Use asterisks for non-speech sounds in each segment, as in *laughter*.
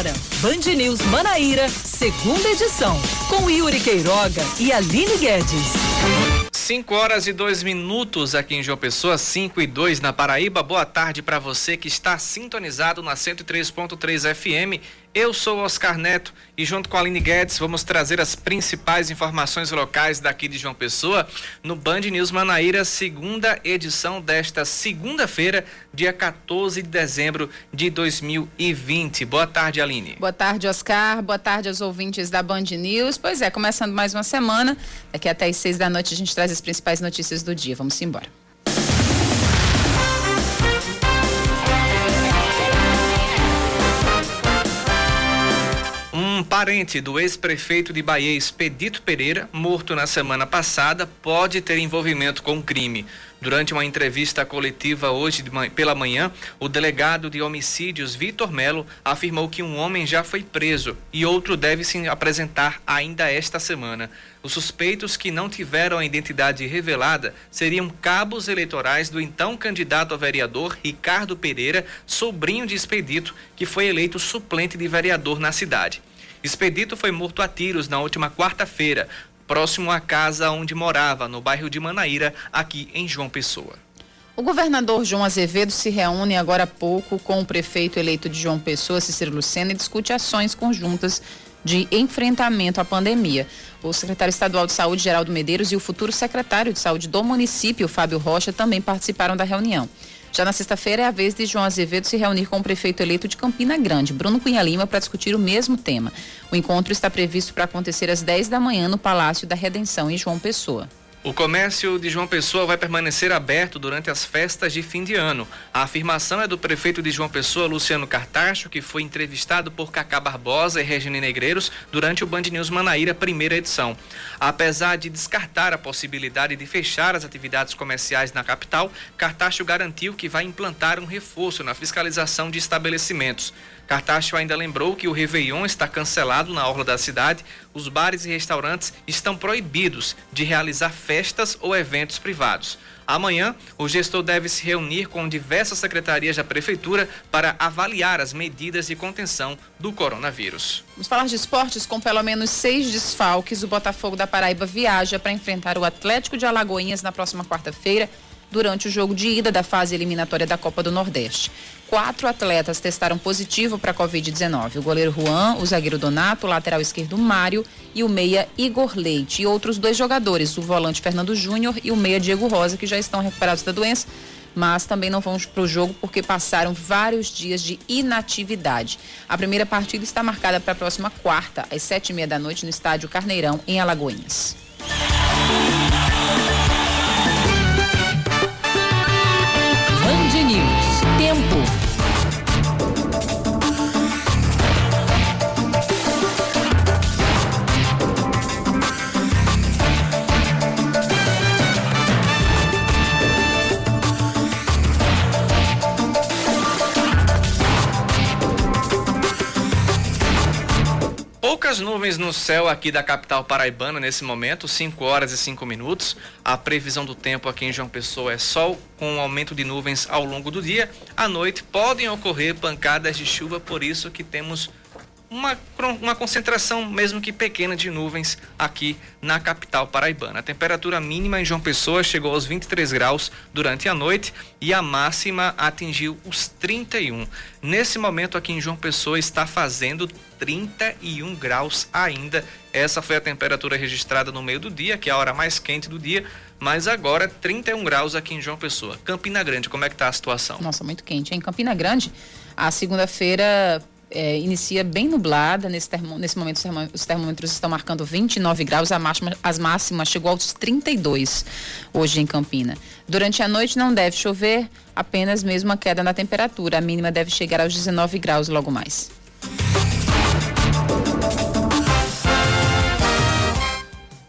Agora, Band News Manaíra, segunda edição, com Yuri Queiroga e Aline Guedes. 5 horas e 2 minutos aqui em João Pessoa, 5 e 2 na Paraíba. Boa tarde para você que está sintonizado na 103.3 FM eu sou Oscar Neto e junto com a Aline Guedes vamos trazer as principais informações locais daqui de João Pessoa no Band News Manaíra, segunda edição desta segunda-feira, dia 14 de dezembro de 2020. Boa tarde, Aline. Boa tarde, Oscar. Boa tarde aos ouvintes da Band News. Pois é, começando mais uma semana. Daqui até às seis da noite a gente traz as principais notícias do dia. Vamos embora. Parente do ex-prefeito de Bahia, Expedito Pereira, morto na semana passada, pode ter envolvimento com o crime. Durante uma entrevista coletiva hoje pela manhã, o delegado de homicídios, Vitor Melo, afirmou que um homem já foi preso e outro deve se apresentar ainda esta semana. Os suspeitos que não tiveram a identidade revelada seriam cabos eleitorais do então candidato a vereador Ricardo Pereira, sobrinho de Expedito, que foi eleito suplente de vereador na cidade. Expedito foi morto a tiros na última quarta-feira, próximo à casa onde morava, no bairro de Manaíra, aqui em João Pessoa. O governador João Azevedo se reúne agora há pouco com o prefeito eleito de João Pessoa, Cícero Lucena, e discute ações conjuntas de enfrentamento à pandemia. O secretário estadual de Saúde, Geraldo Medeiros, e o futuro secretário de Saúde do município, Fábio Rocha, também participaram da reunião. Já na sexta-feira é a vez de João Azevedo se reunir com o prefeito eleito de Campina Grande, Bruno Cunha Lima, para discutir o mesmo tema. O encontro está previsto para acontecer às 10 da manhã no Palácio da Redenção, em João Pessoa. O comércio de João Pessoa vai permanecer aberto durante as festas de fim de ano. A afirmação é do prefeito de João Pessoa, Luciano Cartacho, que foi entrevistado por Cacá Barbosa e Regine Negreiros durante o Band News Manaíra, primeira edição. Apesar de descartar a possibilidade de fechar as atividades comerciais na capital, Cartacho garantiu que vai implantar um reforço na fiscalização de estabelecimentos. Cartacho ainda lembrou que o Réveillon está cancelado na orla da cidade, os bares e restaurantes estão proibidos de realizar festas ou eventos privados. Amanhã, o gestor deve se reunir com diversas secretarias da Prefeitura para avaliar as medidas de contenção do coronavírus. Vamos falar de esportes com pelo menos seis desfalques. O Botafogo da Paraíba viaja para enfrentar o Atlético de Alagoinhas na próxima quarta-feira durante o jogo de ida da fase eliminatória da Copa do Nordeste. Quatro atletas testaram positivo para a Covid-19. O goleiro Juan, o zagueiro Donato, o lateral esquerdo Mário e o meia Igor Leite. E outros dois jogadores, o volante Fernando Júnior e o meia Diego Rosa, que já estão recuperados da doença, mas também não vão para o jogo porque passaram vários dias de inatividade. A primeira partida está marcada para a próxima quarta, às sete e meia da noite, no estádio Carneirão, em Alagoinhas. Poucas nuvens no céu aqui da capital paraibana nesse momento, 5 horas e 5 minutos. A previsão do tempo aqui em João Pessoa é sol com um aumento de nuvens ao longo do dia. À noite podem ocorrer pancadas de chuva, por isso que temos uma, uma concentração, mesmo que pequena, de nuvens aqui na capital paraibana. A temperatura mínima em João Pessoa chegou aos 23 graus durante a noite e a máxima atingiu os 31. Nesse momento aqui em João Pessoa está fazendo 31 graus ainda. Essa foi a temperatura registrada no meio do dia, que é a hora mais quente do dia. Mas agora 31 graus aqui em João Pessoa. Campina Grande, como é que está a situação? Nossa, muito quente. Em Campina Grande, a segunda-feira é, inicia bem nublada. Nesse, termo, nesse momento, os termômetros estão marcando 29 graus. A máxima, as máximas chegou aos 32 hoje em Campina. Durante a noite não deve chover, apenas mesmo uma queda na temperatura. A mínima deve chegar aos 19 graus logo mais.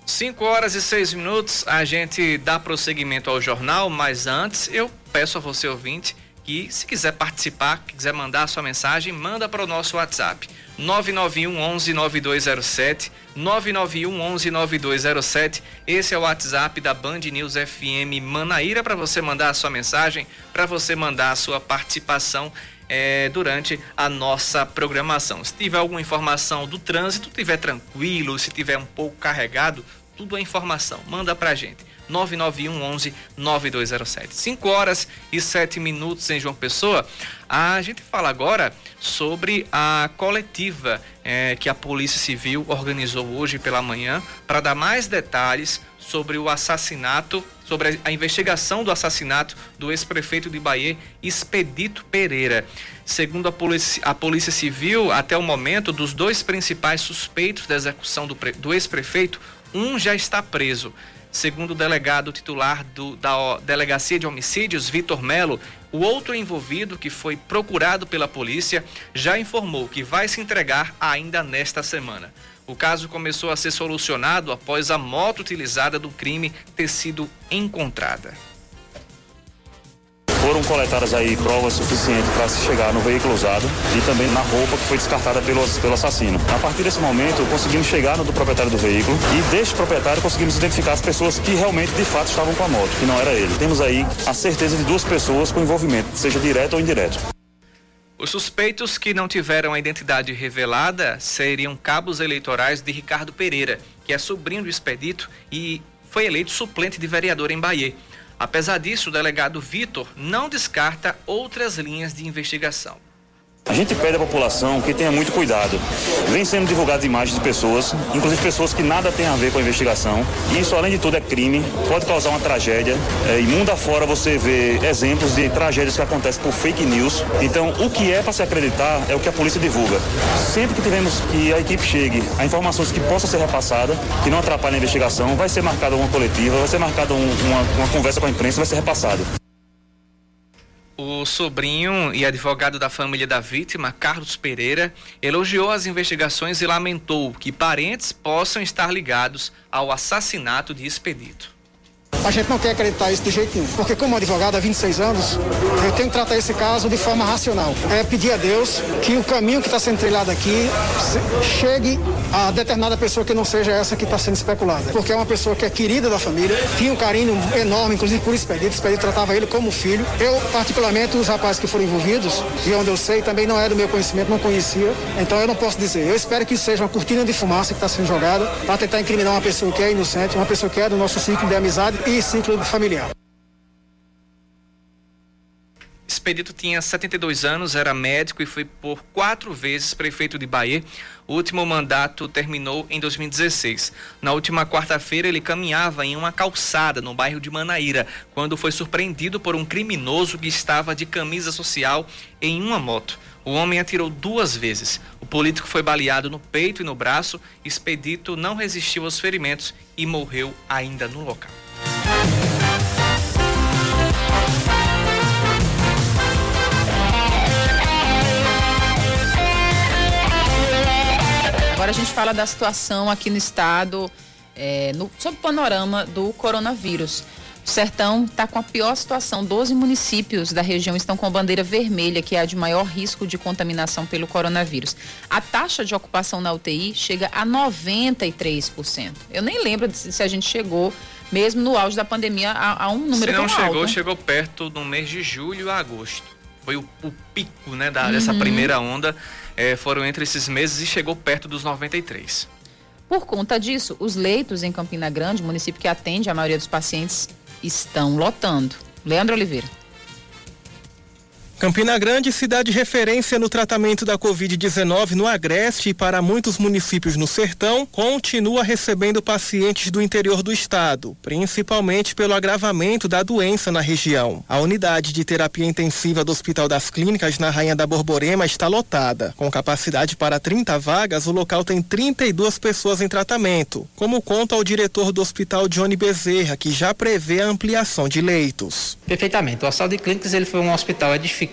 Cinco horas e seis minutos, a gente dá prosseguimento ao jornal, mas antes eu peço a você ouvinte que se quiser participar, quiser mandar a sua mensagem, manda para o nosso WhatsApp 991 11 9207 991 11 9207. Esse é o WhatsApp da Band News FM Manaíra para você mandar a sua mensagem, para você mandar a sua participação é, durante a nossa programação. Se tiver alguma informação do trânsito, tiver tranquilo, se tiver um pouco carregado, tudo é informação. Manda pra gente. 991 11 9207. 5 horas e 7 minutos em João Pessoa. A gente fala agora sobre a coletiva é, que a Polícia Civil organizou hoje pela manhã para dar mais detalhes sobre o assassinato, sobre a investigação do assassinato do ex-prefeito de Bahia, Expedito Pereira. Segundo a Polícia, a Polícia Civil, até o momento, dos dois principais suspeitos da execução do, do ex-prefeito, um já está preso. Segundo o delegado titular do, da Delegacia de Homicídios, Vitor Melo, o outro envolvido, que foi procurado pela polícia, já informou que vai se entregar ainda nesta semana. O caso começou a ser solucionado após a moto utilizada do crime ter sido encontrada foram coletadas aí provas suficientes para se chegar no veículo usado e também na roupa que foi descartada pelo, pelo assassino. A partir desse momento, conseguimos chegar no do proprietário do veículo e deste proprietário conseguimos identificar as pessoas que realmente, de fato, estavam com a moto, que não era ele. Temos aí a certeza de duas pessoas com envolvimento, seja direto ou indireto. Os suspeitos que não tiveram a identidade revelada seriam cabos eleitorais de Ricardo Pereira, que é sobrinho do expedito e foi eleito suplente de vereador em Bahia. Apesar disso, o delegado Vitor não descarta outras linhas de investigação. A gente pede à população que tenha muito cuidado. Vem sendo divulgadas imagens de pessoas, inclusive pessoas que nada têm a ver com a investigação. Isso, além de tudo, é crime, pode causar uma tragédia. É, e mundo afora você vê exemplos de tragédias que acontecem por fake news. Então, o que é para se acreditar é o que a polícia divulga. Sempre que tivemos que a equipe chegue a informações que possam ser repassadas, que não atrapalhem a investigação, vai ser marcada uma coletiva, vai ser marcada um, uma, uma conversa com a imprensa, vai ser repassado. O sobrinho e advogado da família da vítima, Carlos Pereira, elogiou as investigações e lamentou que parentes possam estar ligados ao assassinato de Expedito. A gente não quer acreditar isso de jeito nenhum. Porque como advogado há 26 anos, eu tenho que tratar esse caso de forma racional. É pedir a Deus que o caminho que está sendo trilhado aqui chegue a determinada pessoa que não seja essa que está sendo especulada. Porque é uma pessoa que é querida da família, tinha um carinho enorme, inclusive por Expedito. Expedito tratava ele como filho. Eu, particularmente, os rapazes que foram envolvidos, e onde eu sei, também não é do meu conhecimento, não conhecia. Então eu não posso dizer. Eu espero que seja uma cortina de fumaça que está sendo jogada para tentar incriminar uma pessoa que é inocente, uma pessoa que é do nosso ciclo de amizade e ciclo familiar. Expedito tinha 72 anos, era médico e foi por quatro vezes prefeito de Bahia. O último mandato terminou em 2016. Na última quarta-feira, ele caminhava em uma calçada no bairro de Manaíra, quando foi surpreendido por um criminoso que estava de camisa social em uma moto. O homem atirou duas vezes. O político foi baleado no peito e no braço. Expedito não resistiu aos ferimentos e morreu ainda no local. Agora a gente fala da situação aqui no estado, é, no, sob o panorama do coronavírus. O Sertão está com a pior situação. Doze municípios da região estão com a bandeira vermelha, que é a de maior risco de contaminação pelo coronavírus. A taxa de ocupação na UTI chega a 93%. Eu nem lembro se a gente chegou mesmo no auge da pandemia, a, a um número Se não chegou, alto. chegou perto no mês de julho a agosto. Foi o, o pico né, da, uhum. dessa primeira onda. É, foram entre esses meses e chegou perto dos 93. Por conta disso, os leitos em Campina Grande, município que atende a maioria dos pacientes, estão lotando. Leandro Oliveira. Campina Grande, cidade referência no tratamento da Covid-19 no Agreste e para muitos municípios no Sertão, continua recebendo pacientes do interior do estado, principalmente pelo agravamento da doença na região. A unidade de terapia intensiva do Hospital das Clínicas na Rainha da Borborema está lotada. Com capacidade para 30 vagas, o local tem 32 pessoas em tratamento, como conta o diretor do hospital Johnny Bezerra, que já prevê a ampliação de leitos. Perfeitamente. O Hospital de Clínicas ele foi um hospital edificado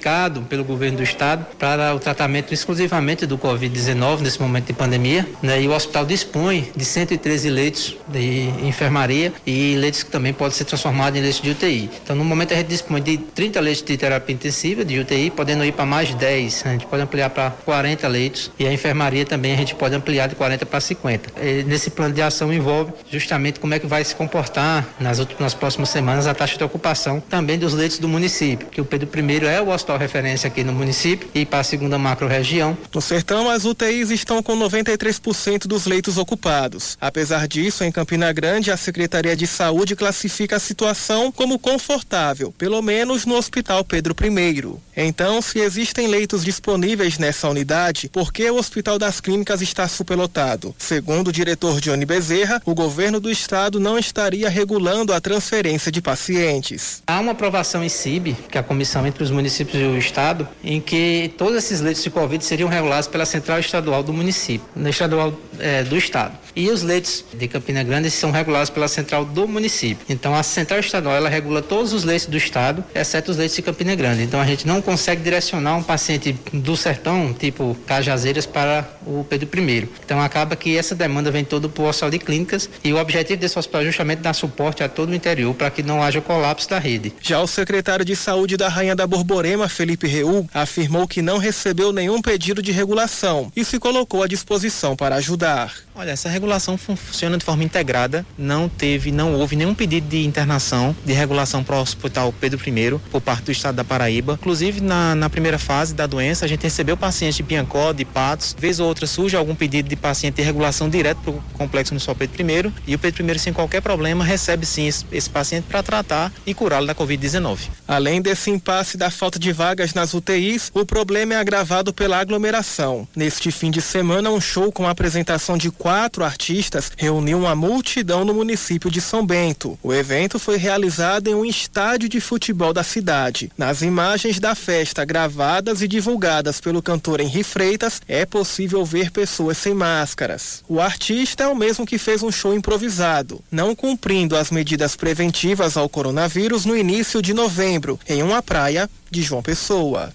pelo governo do estado para o tratamento exclusivamente do Covid-19 nesse momento de pandemia. Né? E o hospital dispõe de 113 leitos de enfermaria e leitos que também podem ser transformados em leitos de UTI. Então, no momento, a gente dispõe de 30 leitos de terapia intensiva de UTI, podendo ir para mais 10. A gente pode ampliar para 40 leitos e a enfermaria também a gente pode ampliar de 40 para 50. E nesse plano de ação envolve justamente como é que vai se comportar nas, nas próximas semanas a taxa de ocupação também dos leitos do município, que o Pedro I é o hospital hospital referência aqui no município e para a segunda macro-região. No Sertão, as UTIs estão com 93% dos leitos ocupados. Apesar disso, em Campina Grande, a Secretaria de Saúde classifica a situação como confortável, pelo menos no Hospital Pedro I. Então, se existem leitos disponíveis nessa unidade, por que o Hospital das Clínicas está superlotado? Segundo o diretor Johnny Bezerra, o governo do estado não estaria regulando a transferência de pacientes. Há uma aprovação em CIB, que é a comissão entre os municípios e o estado, em que todos esses leitos de Covid seriam regulados pela central estadual do município, na estadual é, do estado. E os leitos de Campina Grande são regulados pela central do município. Então a central estadual ela regula todos os leitos do estado, exceto os leitos de Campina Grande. Então a gente não consegue direcionar um paciente do sertão, tipo Cajazeiras, para o Pedro I. Então acaba que essa demanda vem toda para o hospital de clínicas e o objetivo desse hospital é justamente dar suporte a todo o interior para que não haja colapso da rede. Já o secretário de Saúde da Rainha da Borborema, Felipe Reul, afirmou que não recebeu nenhum pedido de regulação e se colocou à disposição para ajudar. Olha, essa regulação funciona de forma integrada, não teve, não houve nenhum pedido de internação, de regulação para o Hospital Pedro I por parte do Estado da Paraíba. Inclusive, na, na primeira fase da doença, a gente recebeu pacientes de Piancó, de Patos, vez ou outra surge algum pedido de paciente de regulação direto para o complexo municipal Pedro I e o Pedro I, sem qualquer problema, recebe sim esse, esse paciente para tratar e curá-lo da Covid-19. Além desse impasse da falta de vagas nas UTIs, o problema é agravado pela aglomeração. Neste fim de semana, um show com a apresentação de quatro artistas reuniu uma multidão no município de São Bento. O evento foi realizado em um estádio de futebol da cidade. Nas imagens da festa gravadas e divulgadas pelo cantor Henri Freitas, é possível ver pessoas sem máscaras. O artista é o mesmo que fez um show improvisado, não cumprindo as medidas preventivas ao coronavírus no início de novembro, em uma praia de João Pessoa.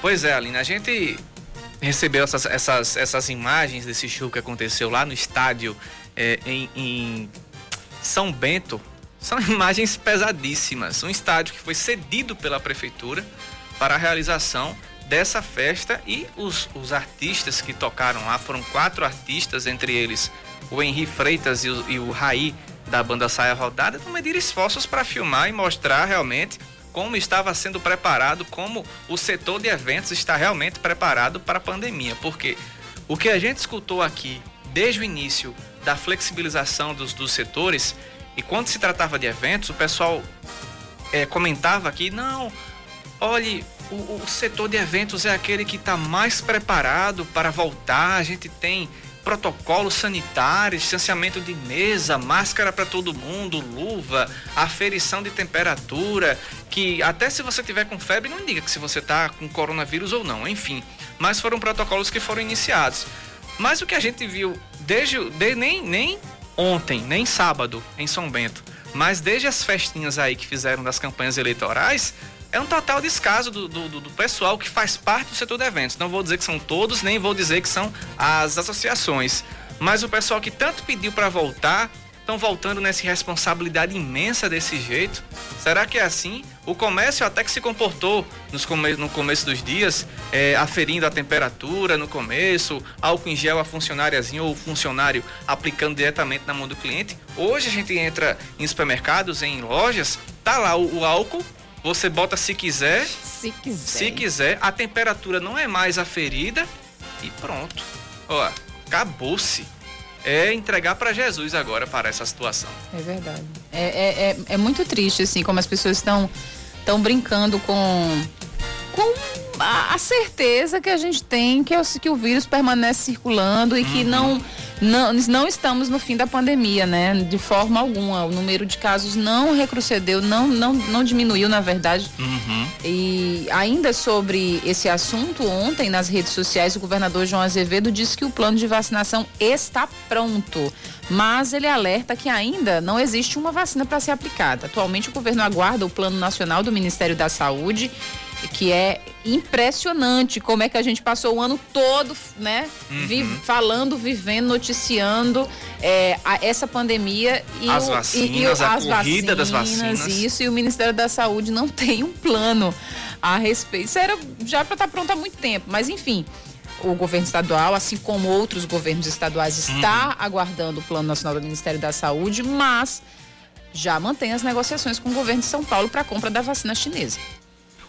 Pois é, Aline, a gente recebeu essas, essas, essas imagens desse show que aconteceu lá no estádio é, em, em São Bento. São *laughs* imagens pesadíssimas. Um estádio que foi cedido pela prefeitura para a realização dessa festa e os, os artistas que tocaram lá foram quatro artistas, entre eles o Henri Freitas e o, e o Raí da banda Saia Rodada, mediram esforços para filmar e mostrar realmente como estava sendo preparado, como o setor de eventos está realmente preparado para a pandemia. Porque o que a gente escutou aqui desde o início da flexibilização dos, dos setores, e quando se tratava de eventos, o pessoal é, comentava aqui, não, olhe, o, o setor de eventos é aquele que está mais preparado para voltar, a gente tem protocolos sanitários, distanciamento de mesa, máscara para todo mundo, luva, aferição de temperatura, que até se você tiver com febre não indica que se você está com coronavírus ou não, enfim. Mas foram protocolos que foram iniciados. Mas o que a gente viu desde, de, nem, nem ontem, nem sábado em São Bento, mas desde as festinhas aí que fizeram das campanhas eleitorais, é um total descaso do, do, do, pessoal que faz parte do setor de eventos. Não vou dizer que são todos, nem vou dizer que são as associações. Mas o pessoal que tanto pediu para voltar, estão voltando nessa responsabilidade imensa desse jeito. Será que é assim? O comércio até que se comportou nos come no começo dos dias, é, aferindo a temperatura no começo, álcool em gel a funcionáriazinha ou funcionário aplicando diretamente na mão do cliente. Hoje a gente entra em supermercados, em lojas, tá lá o, o álcool você bota se quiser. Se quiser. Se quiser, a temperatura não é mais aferida e pronto. Ó, acabou-se. É entregar para Jesus agora para essa situação. É verdade. É, é, é, é muito triste, assim, como as pessoas estão estão brincando com com a, a, certeza que a gente tem que, é, que o vírus permanece circulando e que uhum. não, não, não estamos no fim da pandemia, né? De forma alguma. O número de casos não retrocedeu, não, não, não diminuiu, na verdade. Uhum. E ainda sobre esse assunto, ontem nas redes sociais, o governador João Azevedo disse que o plano de vacinação está pronto. Mas ele alerta que ainda não existe uma vacina para ser aplicada. Atualmente, o governo aguarda o Plano Nacional do Ministério da Saúde que é impressionante como é que a gente passou o ano todo, né, uhum. vi, falando, vivendo, noticiando é, a, essa pandemia e, as o, vacinas, e, e as a corrida vacinas, das vacinas. Isso, e o Ministério da Saúde não *laughs* tem um plano a respeito. Isso era já para estar tá pronto há muito tempo, mas enfim. o governo estadual, assim como outros governos estaduais, está uhum. aguardando o Plano Nacional do Ministério da Saúde, mas já mantém as negociações com o governo de São Paulo para a compra da vacina chinesa.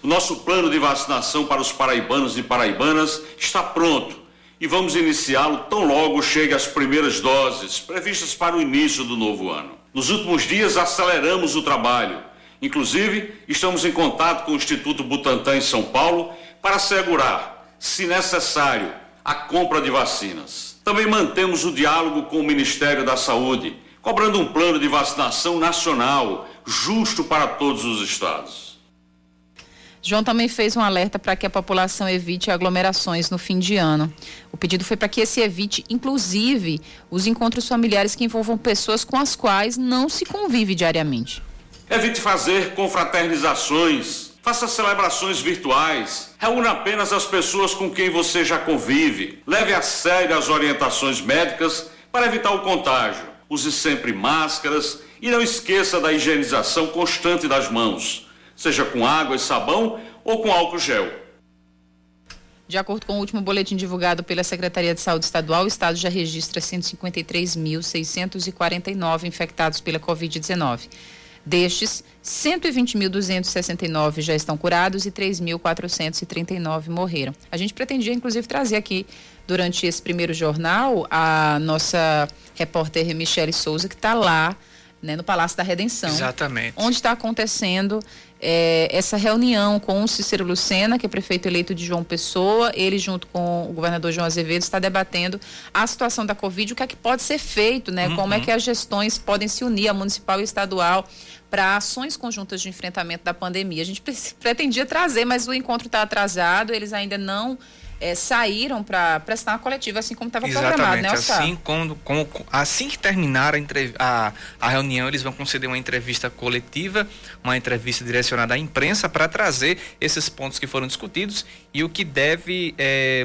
O nosso plano de vacinação para os paraibanos e paraibanas está pronto e vamos iniciá-lo tão logo chegue as primeiras doses previstas para o início do novo ano. Nos últimos dias aceleramos o trabalho. Inclusive, estamos em contato com o Instituto Butantan em São Paulo para assegurar, se necessário, a compra de vacinas. Também mantemos o diálogo com o Ministério da Saúde cobrando um plano de vacinação nacional justo para todos os estados. João também fez um alerta para que a população evite aglomerações no fim de ano. O pedido foi para que se evite, inclusive, os encontros familiares que envolvam pessoas com as quais não se convive diariamente. Evite fazer confraternizações, faça celebrações virtuais, reúna apenas as pessoas com quem você já convive, leve a sério as orientações médicas para evitar o contágio use sempre máscaras e não esqueça da higienização constante das mãos, seja com água e sabão ou com álcool gel. De acordo com o último boletim divulgado pela Secretaria de Saúde Estadual, o estado já registra 153.649 infectados pela Covid-19. Destes, 120.269 já estão curados e 3.439 morreram. A gente pretendia, inclusive, trazer aqui, durante esse primeiro jornal, a nossa repórter Michele Souza, que está lá né, no Palácio da Redenção. Exatamente. Onde está acontecendo é, essa reunião com o Cícero Lucena, que é prefeito eleito de João Pessoa. Ele, junto com o governador João Azevedo, está debatendo a situação da Covid, o que é que pode ser feito, né? Uhum. Como é que as gestões podem se unir, a municipal e estadual, para ações conjuntas de enfrentamento da pandemia. A gente *laughs* pretendia trazer, mas o encontro está atrasado, eles ainda não é, saíram para prestar uma coletiva, assim como estava programado, né, assim, quando, com, assim que terminar a, a, a, reunião, eles vão conceder uma entrevista coletiva, uma entrevista direcionada à imprensa para trazer esses pontos que foram discutidos e o que deve, é,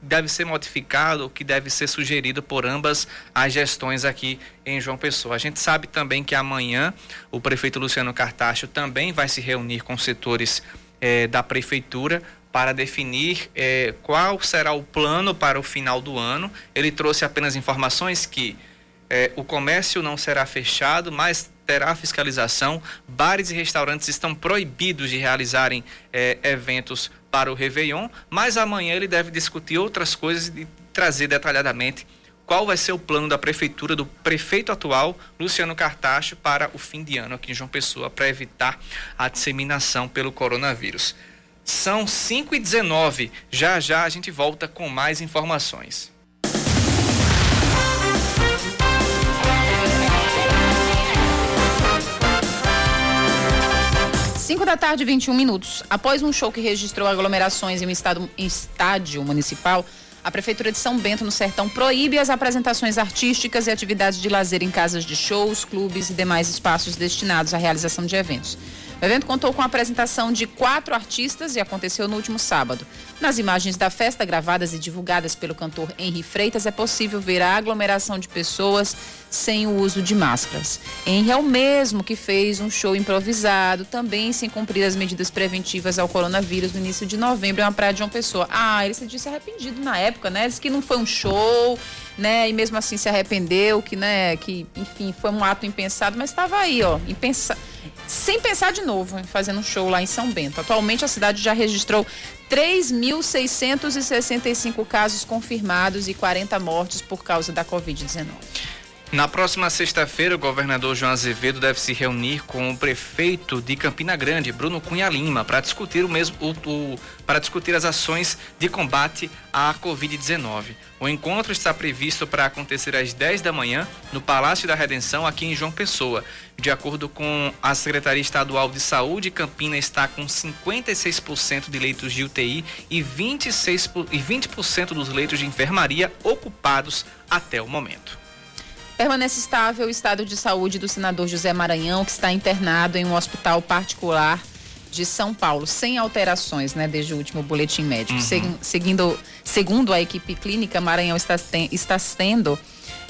deve ser modificado, o que deve ser sugerido por ambas as gestões aqui em João Pessoa. A gente sabe também que amanhã o prefeito Luciano Cartacho também vai se reunir com setores é, da prefeitura para definir é, qual será o plano para o final do ano. Ele trouxe apenas informações que é, o comércio não será fechado, mas terá fiscalização. Bares e restaurantes estão proibidos de realizarem é, eventos para o Réveillon, mas amanhã ele deve discutir outras coisas e trazer detalhadamente qual vai ser o plano da prefeitura, do prefeito atual, Luciano Cartacho, para o fim de ano aqui em João Pessoa, para evitar a disseminação pelo coronavírus. São 5 e 19 Já já a gente volta com mais informações. Cinco da tarde, 21 minutos. Após um show que registrou aglomerações em um estado, estádio municipal, a Prefeitura de São Bento, no Sertão, proíbe as apresentações artísticas e atividades de lazer em casas de shows, clubes e demais espaços destinados à realização de eventos. O evento contou com a apresentação de quatro artistas e aconteceu no último sábado. Nas imagens da festa gravadas e divulgadas pelo cantor Henri Freitas, é possível ver a aglomeração de pessoas sem o uso de máscaras. Henri é o mesmo que fez um show improvisado, também sem cumprir as medidas preventivas ao coronavírus no início de novembro em uma praia de uma pessoa. Ah, ele se disse arrependido na época, né? Disse que não foi um show, né? E mesmo assim se arrependeu, que, né, que, enfim, foi um ato impensado, mas estava aí, ó, impensado sem pensar de novo, fazendo um show lá em São Bento. Atualmente a cidade já registrou 3.665 casos confirmados e 40 mortes por causa da Covid-19. Na próxima sexta-feira, o governador João Azevedo deve se reunir com o prefeito de Campina Grande, Bruno Cunha Lima, para discutir o mesmo o, o, para discutir as ações de combate à Covid-19. O encontro está previsto para acontecer às 10 da manhã no Palácio da Redenção, aqui em João Pessoa. De acordo com a Secretaria Estadual de Saúde, Campina está com 56% de leitos de UTI e 26 e 20% dos leitos de enfermaria ocupados até o momento. Permanece estável o estado de saúde do senador José Maranhão, que está internado em um hospital particular de São Paulo, sem alterações, né, desde o último boletim médico. Uhum. Seguindo, segundo a equipe clínica, Maranhão está, está sendo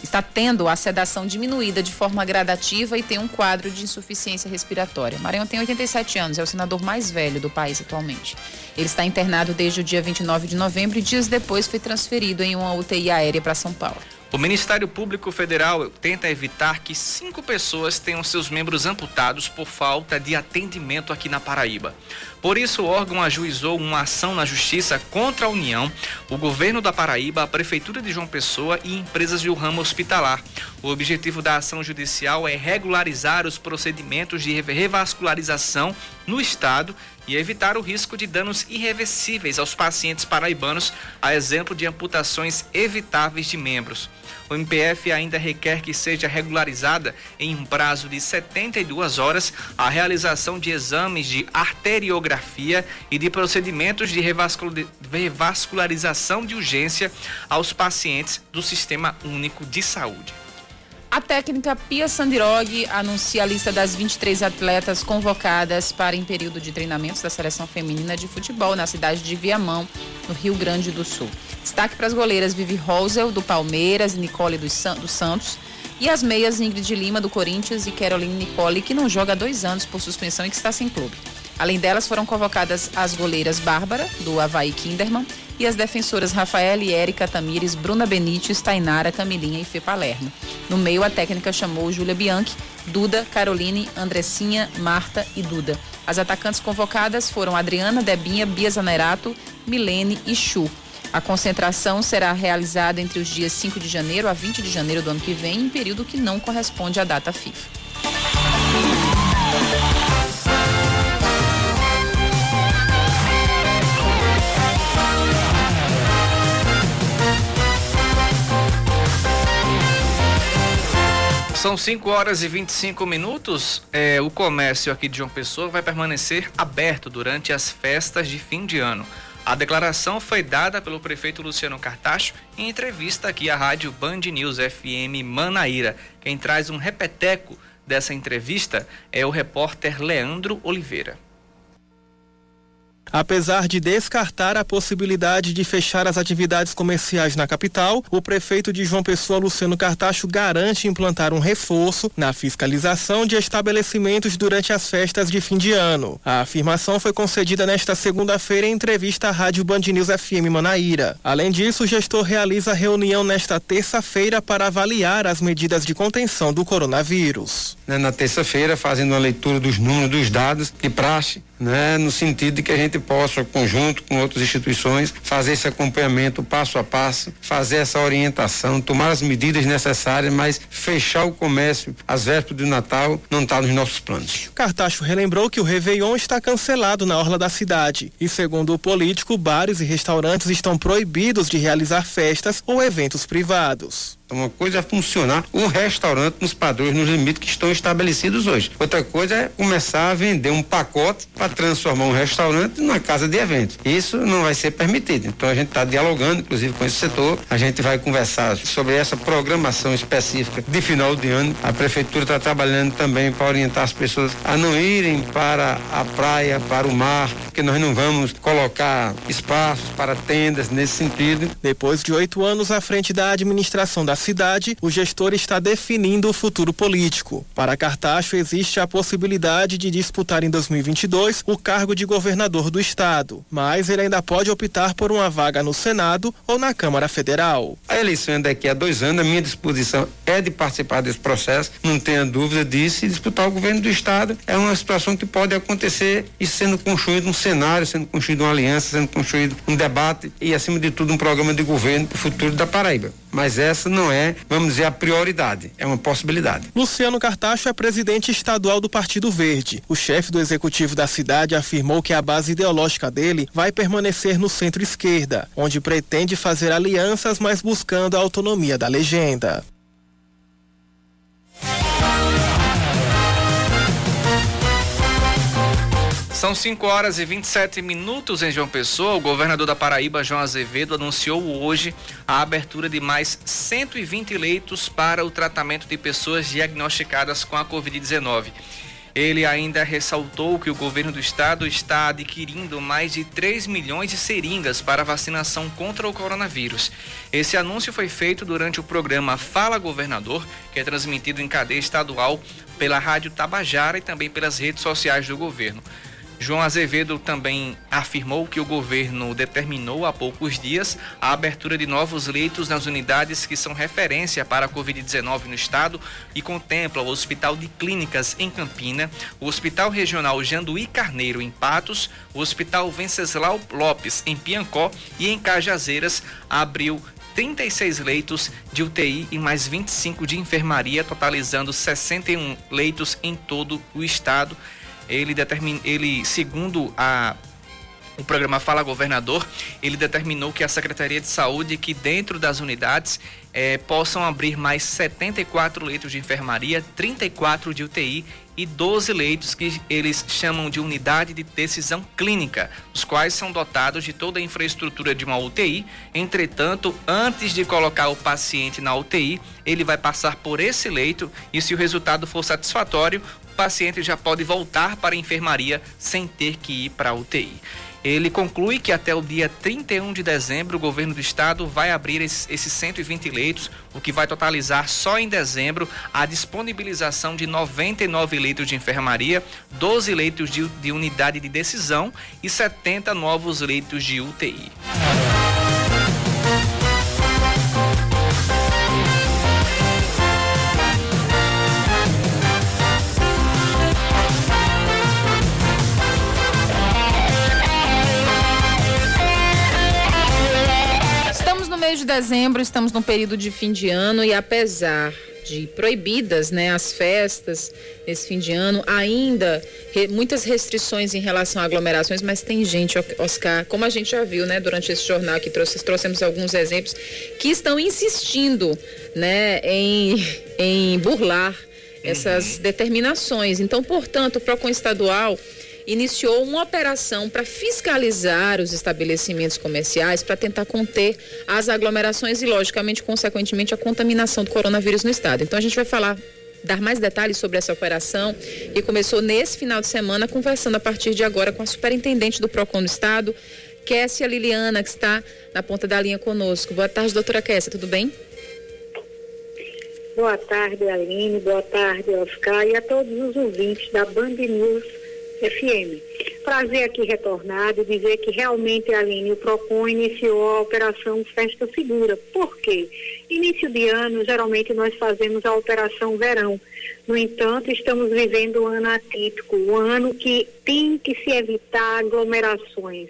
está tendo a sedação diminuída de forma gradativa e tem um quadro de insuficiência respiratória. Maranhão tem 87 anos, é o senador mais velho do país atualmente. Ele está internado desde o dia 29 de novembro e dias depois foi transferido em uma UTI aérea para São Paulo. O Ministério Público Federal tenta evitar que cinco pessoas tenham seus membros amputados por falta de atendimento aqui na Paraíba. Por isso, o órgão ajuizou uma ação na Justiça contra a União, o governo da Paraíba, a Prefeitura de João Pessoa e empresas do ramo hospitalar. O objetivo da ação judicial é regularizar os procedimentos de revascularização no Estado e evitar o risco de danos irreversíveis aos pacientes paraibanos, a exemplo de amputações evitáveis de membros. O MPF ainda requer que seja regularizada em um prazo de 72 horas a realização de exames de arteriografia e de procedimentos de revascularização de urgência aos pacientes do Sistema Único de Saúde. A técnica Pia Sandirog anuncia a lista das 23 atletas convocadas para em período de treinamentos da seleção feminina de futebol na cidade de Viamão, no Rio Grande do Sul. Destaque para as goleiras Vivi Rosel, do Palmeiras, Nicole dos, Santos, e as meias Ingrid Lima, do Corinthians, e Caroline Nicole, que não joga há dois anos por suspensão e que está sem clube. Além delas, foram convocadas as goleiras Bárbara, do Havaí Kinderman, e as defensoras Rafaela e Érica Tamires, Bruna Benites, Tainara, Camilinha e Fê Palermo. No meio, a técnica chamou Júlia Bianchi, Duda, Caroline, Andressinha, Marta e Duda. As atacantes convocadas foram Adriana, Debinha, Bia Zanerato, Milene e Chu. A concentração será realizada entre os dias 5 de janeiro a 20 de janeiro do ano que vem, em período que não corresponde à data FIFA. São 5 horas e 25 minutos. É, o comércio aqui de João Pessoa vai permanecer aberto durante as festas de fim de ano. A declaração foi dada pelo prefeito Luciano Cartacho em entrevista aqui à rádio Band News FM Manaíra. Quem traz um repeteco dessa entrevista é o repórter Leandro Oliveira. Apesar de descartar a possibilidade de fechar as atividades comerciais na capital, o prefeito de João Pessoa, Luciano Cartacho, garante implantar um reforço na fiscalização de estabelecimentos durante as festas de fim de ano. A afirmação foi concedida nesta segunda-feira em entrevista à Rádio Band News FM Manaíra. Além disso, o gestor realiza reunião nesta terça-feira para avaliar as medidas de contenção do coronavírus. Na terça-feira, fazendo uma leitura dos números, dos dados de praxe, né, no sentido de que a gente possa, conjunto com outras instituições, fazer esse acompanhamento passo a passo, fazer essa orientação, tomar as medidas necessárias, mas fechar o comércio às vésperas do Natal não está nos nossos planos. Cartacho relembrou que o Réveillon está cancelado na orla da cidade e, segundo o político, bares e restaurantes estão proibidos de realizar festas ou eventos privados. Uma coisa é funcionar o restaurante nos padrões, nos limites que estão estabelecidos hoje. Outra coisa é começar a vender um pacote para transformar um restaurante numa casa de eventos. Isso não vai ser permitido. Então a gente está dialogando, inclusive, com esse setor. A gente vai conversar sobre essa programação específica de final de ano. A prefeitura está trabalhando também para orientar as pessoas a não irem para a praia, para o mar, porque nós não vamos colocar espaços para tendas nesse sentido. Depois de oito anos à frente da administração da cidade, o gestor está definindo o futuro político. Para Cartacho, existe a possibilidade de disputar em 2022 o cargo de governador do estado, mas ele ainda pode optar por uma vaga no Senado ou na Câmara Federal. A eleição é daqui a dois anos, a minha disposição é de participar desse processo, não tenha dúvida disso, e disputar o governo do estado é uma situação que pode acontecer e sendo construído um cenário, sendo construído uma aliança, sendo construído um debate e, acima de tudo, um programa de governo para o futuro da Paraíba. Mas essa não é, vamos dizer, a prioridade, é uma possibilidade. Luciano Cartacho é presidente estadual do Partido Verde. O chefe do executivo da cidade afirmou que a base ideológica dele vai permanecer no centro-esquerda, onde pretende fazer alianças, mas buscando a autonomia da legenda. São 5 horas e 27 minutos em João Pessoa. O governador da Paraíba, João Azevedo, anunciou hoje a abertura de mais 120 leitos para o tratamento de pessoas diagnosticadas com a Covid-19. Ele ainda ressaltou que o governo do estado está adquirindo mais de 3 milhões de seringas para vacinação contra o coronavírus. Esse anúncio foi feito durante o programa Fala Governador, que é transmitido em cadeia estadual pela Rádio Tabajara e também pelas redes sociais do governo. João Azevedo também afirmou que o governo determinou há poucos dias a abertura de novos leitos nas unidades que são referência para a Covid-19 no estado e contempla o Hospital de Clínicas em Campina, o Hospital Regional Janduí Carneiro em Patos, o Hospital Venceslau Lopes em Piancó e em Cajazeiras abriu 36 leitos de UTI e mais 25 de enfermaria, totalizando 61 leitos em todo o estado ele determina, ele segundo a o programa Fala Governador, ele determinou que a Secretaria de Saúde, que dentro das unidades eh, possam abrir mais 74 leitos de enfermaria, 34 de UTI e 12 leitos que eles chamam de unidade de decisão clínica, os quais são dotados de toda a infraestrutura de uma UTI. Entretanto, antes de colocar o paciente na UTI, ele vai passar por esse leito e se o resultado for satisfatório, paciente já pode voltar para a enfermaria sem ter que ir para a UTI. Ele conclui que até o dia 31 de dezembro o governo do estado vai abrir esses, esses 120 leitos, o que vai totalizar só em dezembro a disponibilização de 99 leitos de enfermaria, 12 leitos de, de unidade de decisão e 70 novos leitos de UTI. Dezembro, estamos no período de fim de ano e apesar de proibidas, né, as festas nesse fim de ano, ainda re, muitas restrições em relação a aglomerações, mas tem gente, Oscar, como a gente já viu, né, durante esse jornal que trouxe, trouxemos alguns exemplos, que estão insistindo, né, em, *laughs* em burlar essas uhum. determinações. Então, portanto, o PROCON estadual iniciou uma operação para fiscalizar os estabelecimentos comerciais para tentar conter as aglomerações e, logicamente, consequentemente, a contaminação do coronavírus no estado. Então, a gente vai falar dar mais detalhes sobre essa operação e começou nesse final de semana conversando a partir de agora com a superintendente do PROCON do Estado, Kessia Liliana, que está na ponta da linha conosco. Boa tarde, doutora Kessia, tudo bem? Boa tarde, Aline, boa tarde, Oscar, e a todos os ouvintes da Band News FM. Prazer aqui retornado e dizer que realmente, Aline, o PROCON iniciou a operação Festa Segura. Por quê? Início de ano, geralmente nós fazemos a operação verão. No entanto, estamos vivendo um ano atípico, um ano que tem que se evitar aglomerações.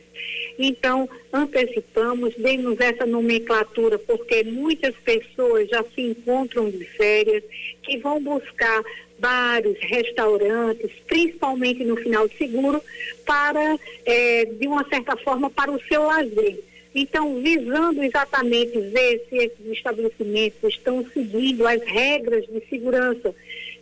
Então, antecipamos, demos essa nomenclatura, porque muitas pessoas já se encontram de férias, que vão buscar bares, restaurantes, principalmente no final de seguro, para, é, de uma certa forma, para o seu lazer. Então, visando exatamente ver se esses estabelecimentos estão seguindo as regras de segurança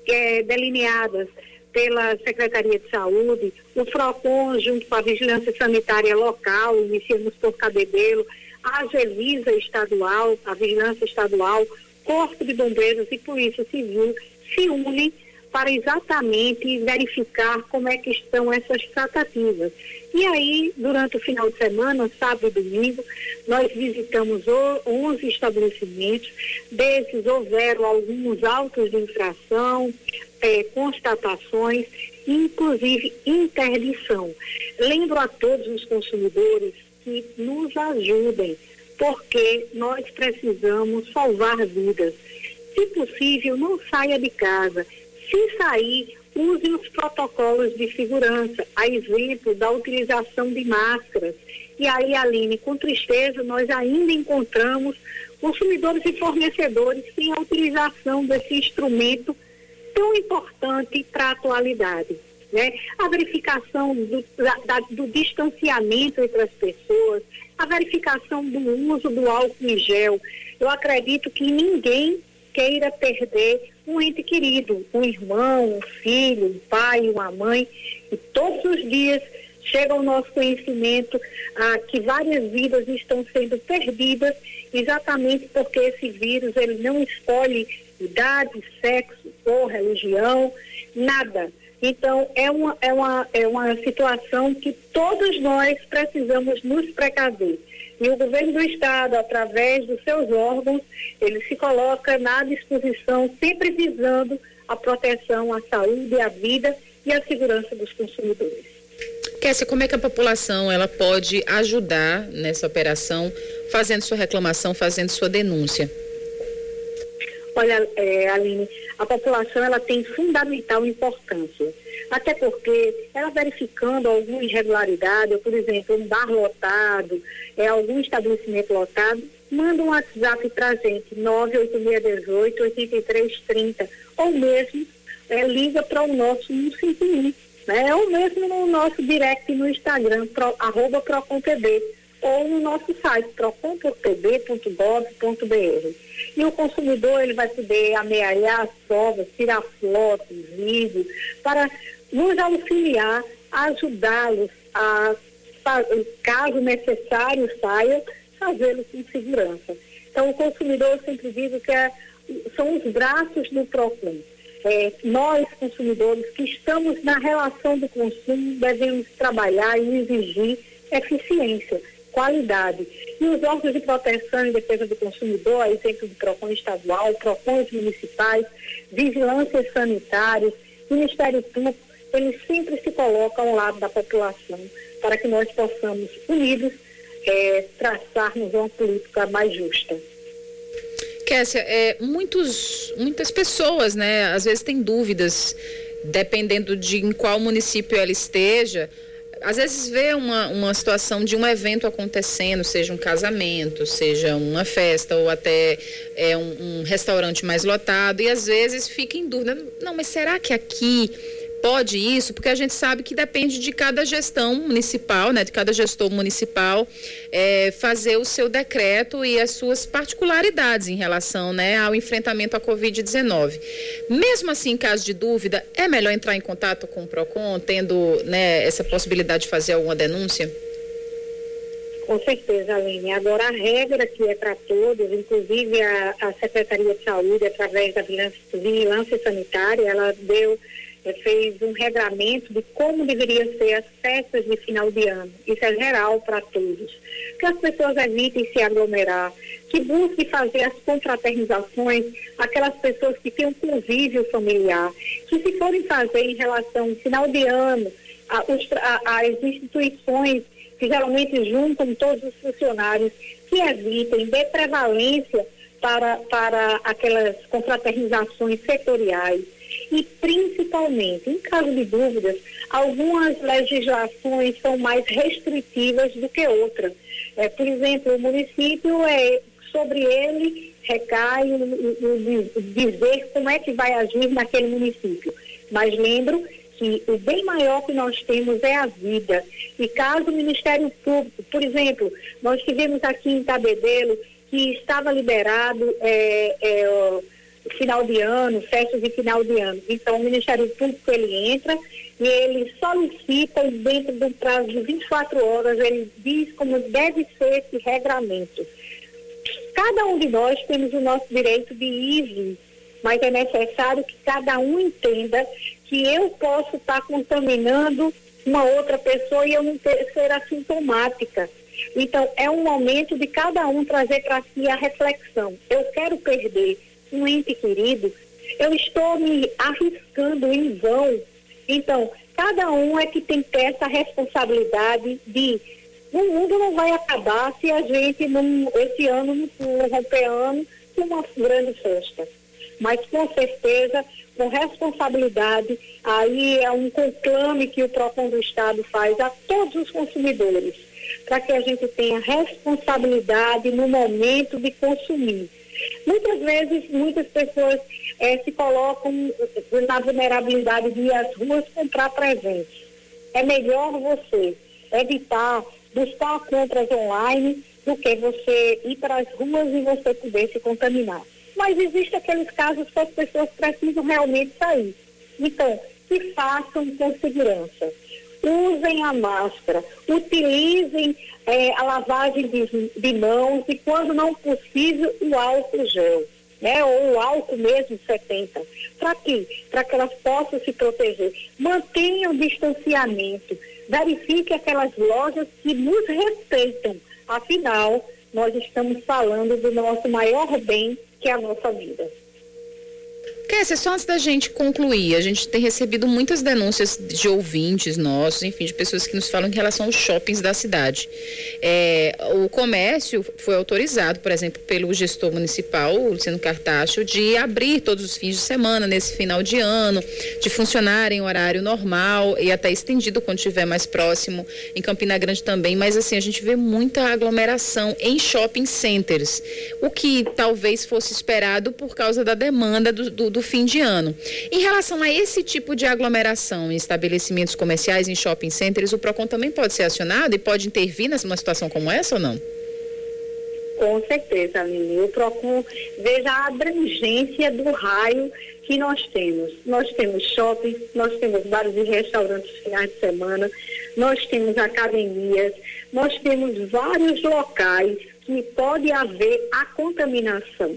é, delineadas pela Secretaria de Saúde, o FROCON, junto com a Vigilância Sanitária Local, iniciamos por Cabedelo, a Agevisa Estadual, a Vigilância Estadual, Corpo de Bombeiros e Polícia Civil se unem para exatamente verificar como é que estão essas tratativas. E aí, durante o final de semana, sábado e domingo, nós visitamos 11 estabelecimentos, desses houveram alguns autos de infração, é, constatações, inclusive interdição. Lembro a todos os consumidores que nos ajudem, porque nós precisamos salvar vidas. Se possível, não saia de casa se sair, use os protocolos de segurança, a exemplo da utilização de máscaras. E aí, Aline, com tristeza, nós ainda encontramos consumidores e fornecedores sem a utilização desse instrumento tão importante para a atualidade. Né? A verificação do, da, do distanciamento entre as pessoas, a verificação do uso do álcool em gel. Eu acredito que ninguém queira perder um ente querido, um irmão, um filho, um pai, uma mãe, e todos os dias chega ao nosso conhecimento ah, que várias vidas estão sendo perdidas exatamente porque esse vírus ele não escolhe idade, sexo ou religião, nada. Então, é uma, é, uma, é uma situação que todos nós precisamos nos precaver. E o governo do Estado, através dos seus órgãos, ele se coloca na disposição, sempre visando a proteção à saúde, à vida e à segurança dos consumidores. Kessia, como é que a população ela pode ajudar nessa operação, fazendo sua reclamação, fazendo sua denúncia? Olha, é, Aline, a população ela tem fundamental importância. Até porque ela verificando alguma irregularidade, por exemplo, um bar lotado, é, algum estabelecimento lotado, manda um WhatsApp para a gente, 98618 8330, ou mesmo é, liga para o nosso 151, né? Ou mesmo no nosso direct no Instagram, pro, arroba ProComPB, ou no nosso site, procon.pb.gov.br. E o consumidor ele vai poder amealhar as provas, tirar fotos, vídeos, para nos auxiliar, ajudá-los a, caso necessário saia, fazê-lo com segurança. Então, o consumidor, eu sempre digo que é, são os braços do PROCON. É, nós, consumidores, que estamos na relação do consumo, devemos trabalhar e exigir eficiência, qualidade. E os órgãos de proteção e defesa do consumidor, exemplo do PROCON estadual, PROCONs municipais, vigilâncias sanitárias, Ministério Público, eles sempre se colocam ao lado da população para que nós possamos, unidos, é, traçarmos uma política mais justa. Kessia, é, muitos, muitas pessoas, né, às vezes têm dúvidas, dependendo de em qual município ela esteja, às vezes vê uma, uma situação de um evento acontecendo, seja um casamento, seja uma festa ou até é, um, um restaurante mais lotado, e às vezes fica em dúvida, não, mas será que aqui pode isso, porque a gente sabe que depende de cada gestão municipal, né, de cada gestor municipal, é, fazer o seu decreto e as suas particularidades em relação né, ao enfrentamento à Covid-19. Mesmo assim, em caso de dúvida, é melhor entrar em contato com o PROCON, tendo né, essa possibilidade de fazer alguma denúncia? Com certeza, Aline. Agora, a regra que é para todos, inclusive a, a Secretaria de Saúde, através da vigilância, sanitária, ela deu fez um regramento de como deveriam ser as festas de final de ano. Isso é geral para todos. Que as pessoas evitem se aglomerar, que busquem fazer as confraternizações, aquelas pessoas que têm um convívio familiar, que se forem fazer em relação ao final de ano, a, a, as instituições que geralmente juntam todos os funcionários, que evitem, dê prevalência para, para aquelas confraternizações setoriais e principalmente, em caso de dúvidas, algumas legislações são mais restritivas do que outras. É, por exemplo, o município é sobre ele recai o, o, o dizer como é que vai agir naquele município. Mas lembro que o bem maior que nós temos é a vida. E caso o Ministério Público, por exemplo, nós tivemos aqui em Cabedelo que estava liberado é, é, final de ano, festas de final de ano. Então, o Ministério Público, ele entra e ele solicita e dentro do prazo de 24 horas, ele diz como deve ser esse regramento. Cada um de nós temos o nosso direito de ir, mas é necessário que cada um entenda que eu posso estar contaminando uma outra pessoa e eu não ter, ser assintomática. Então, é um momento de cada um trazer para si a reflexão. Eu quero perder um ente querido, eu estou me arriscando em vão. Então, cada um é que tem que ter essa responsabilidade de o mundo não vai acabar se a gente não, esse ano não romper ano com uma grande festa. Mas com certeza, com responsabilidade, aí é um conclame que o PROCON do Estado faz a todos os consumidores, para que a gente tenha responsabilidade no momento de consumir. Muitas vezes, muitas pessoas eh, se colocam na vulnerabilidade de ir às ruas comprar presentes. É melhor você evitar buscar compras online do que você ir para as ruas e você poder se contaminar. Mas existem aqueles casos que as pessoas precisam realmente sair. Então, que façam com segurança. Usem a máscara, utilizem é, a lavagem de, de, mãos e, quando não possível, o álcool gel. né? Ou o álcool mesmo 70. Para quê? Para que elas possam se proteger. Mantenham o distanciamento. Verifique aquelas lojas que nos respeitam. Afinal, nós estamos falando do nosso maior bem, que é a nossa vida. Kessia, só antes da gente concluir, a gente tem recebido muitas denúncias de ouvintes nossos, enfim, de pessoas que nos falam em relação aos shoppings da cidade. É, o comércio foi autorizado, por exemplo, pelo gestor municipal, Luciano Cartacho, de abrir todos os fins de semana, nesse final de ano, de funcionar em horário normal e até estendido quando estiver mais próximo, em Campina Grande também, mas assim, a gente vê muita aglomeração em shopping centers, o que talvez fosse esperado por causa da demanda do, do do fim de ano. Em relação a esse tipo de aglomeração em estabelecimentos comerciais, em shopping centers, o PROCON também pode ser acionado e pode intervir numa situação como essa ou não? Com certeza, Aline. O PROCON veja a abrangência do raio que nós temos. Nós temos shoppings, nós temos bares e restaurantes finais de semana, nós temos academias, nós temos vários locais que pode haver a contaminação.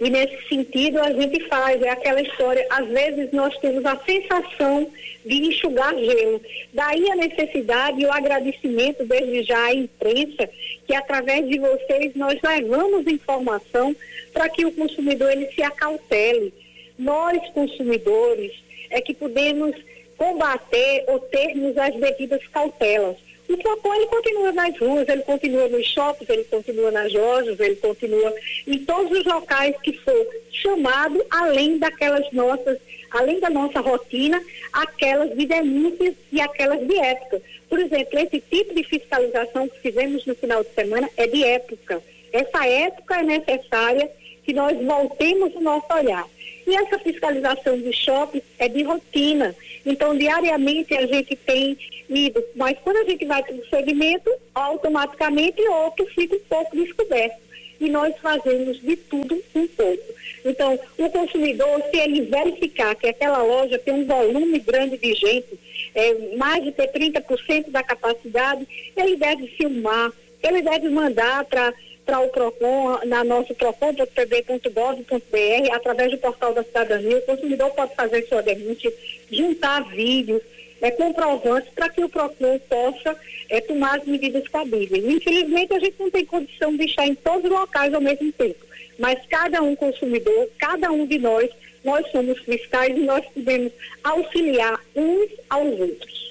E nesse sentido a gente faz, é aquela história, às vezes nós temos a sensação de enxugar gelo. Daí a necessidade e o agradecimento desde já à imprensa, que através de vocês nós levamos informação para que o consumidor ele se acautele. Nós, consumidores, é que podemos combater ou termos as devidas cautelas. O PROCON ele continua nas ruas, ele continua nos shoppings, ele continua nas lojas, ele continua em todos os locais que for chamado, além daquelas nossas, além da nossa rotina, aquelas de denúncias e aquelas de época. Por exemplo, esse tipo de fiscalização que fizemos no final de semana é de época. Essa época é necessária que nós voltemos o nosso olhar. E essa fiscalização de shopping é de rotina. Então, diariamente a gente tem ido, mas quando a gente vai para o segmento, automaticamente outro fica um pouco descoberto. E nós fazemos de tudo um pouco. Então, o consumidor, se ele verificar que aquela loja tem um volume grande de gente, é, mais de ter 30% da capacidade, ele deve filmar, ele deve mandar para para o PROCON, na nosso procon.pb.gov.br, através do portal da cidadania, o consumidor pode fazer sua denúncia, juntar vídeos, é, comprovantes para que o PROCON possa é, tomar as medidas cabíveis. Infelizmente, a gente não tem condição de estar em todos os locais ao mesmo tempo, mas cada um consumidor, cada um de nós, nós somos fiscais e nós podemos auxiliar uns aos outros.